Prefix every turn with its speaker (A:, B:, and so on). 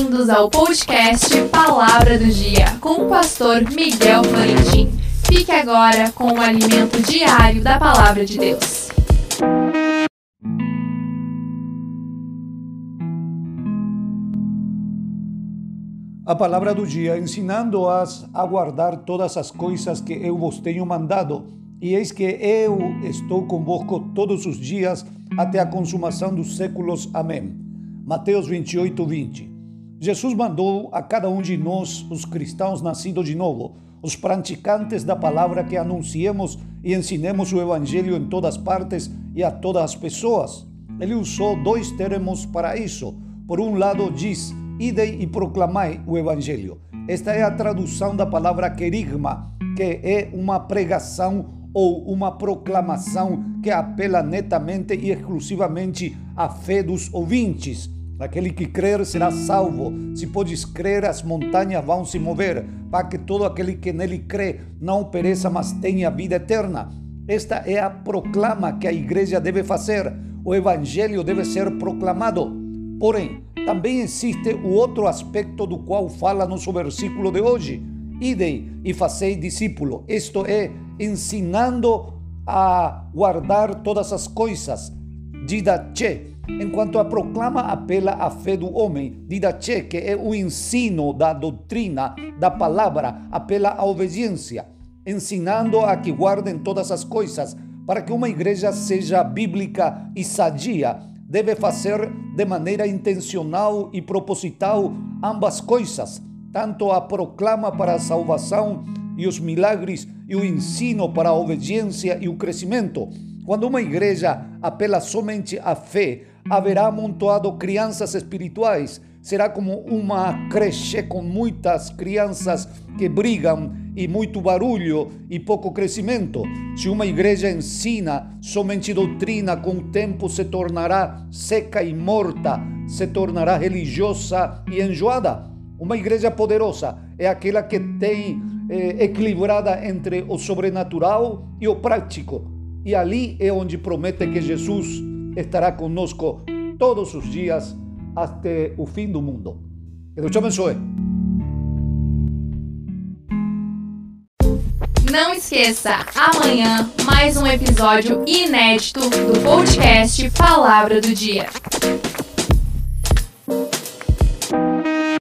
A: Bem-vindos ao podcast Palavra do Dia com o pastor Miguel Florentin. Fique agora com o alimento diário da Palavra de Deus.
B: A palavra do dia, ensinando-as a guardar todas as coisas que eu vos tenho mandado. E eis que eu estou convosco todos os dias até a consumação dos séculos. Amém. Mateus 28, 20. Jesus mandou a cada um de nós, os cristãos nascidos de novo, os praticantes da palavra, que anunciemos e ensinemos o Evangelho em todas partes e a todas as pessoas. Ele usou dois termos para isso. Por um lado, diz: Idei e proclamai o Evangelho. Esta é a tradução da palavra querigma, que é uma pregação ou uma proclamação que apela netamente e exclusivamente à fé dos ouvintes Aquele que crer será salvo. Se podes crer, as montanhas vão se mover, para que todo aquele que nele crê não pereça, mas tenha vida eterna. Esta é a proclama que a igreja deve fazer. O evangelho deve ser proclamado. Porém, também existe o outro aspecto do qual fala nosso versículo de hoje. Idei e fazei discípulo. Isto é, ensinando a guardar todas as coisas. Didache enquanto a proclama apela à fé do homem, didache, que é o ensino da doutrina, da palavra, apela à obediência, ensinando a que guardem todas as coisas, para que uma igreja seja bíblica e sadia, deve fazer de maneira intencional e proposital ambas coisas, tanto a proclama para a salvação e os milagres e o ensino para a obediência e o crescimento. Quando uma igreja apela somente à fé, haverá amontoado crianças espirituais. Será como uma creche com muitas crianças que brigam e muito barulho e pouco crescimento. Se uma igreja ensina somente doutrina, com o tempo se tornará seca e morta, se tornará religiosa e enjoada. Uma igreja poderosa é aquela que tem eh, equilibrada entre o sobrenatural e o prático. E ali é onde promete que Jesus estará conosco todos os dias até o fim do mundo. Que Deus te abençoe.
A: Não esqueça, amanhã mais um episódio inédito do podcast Palavra do Dia.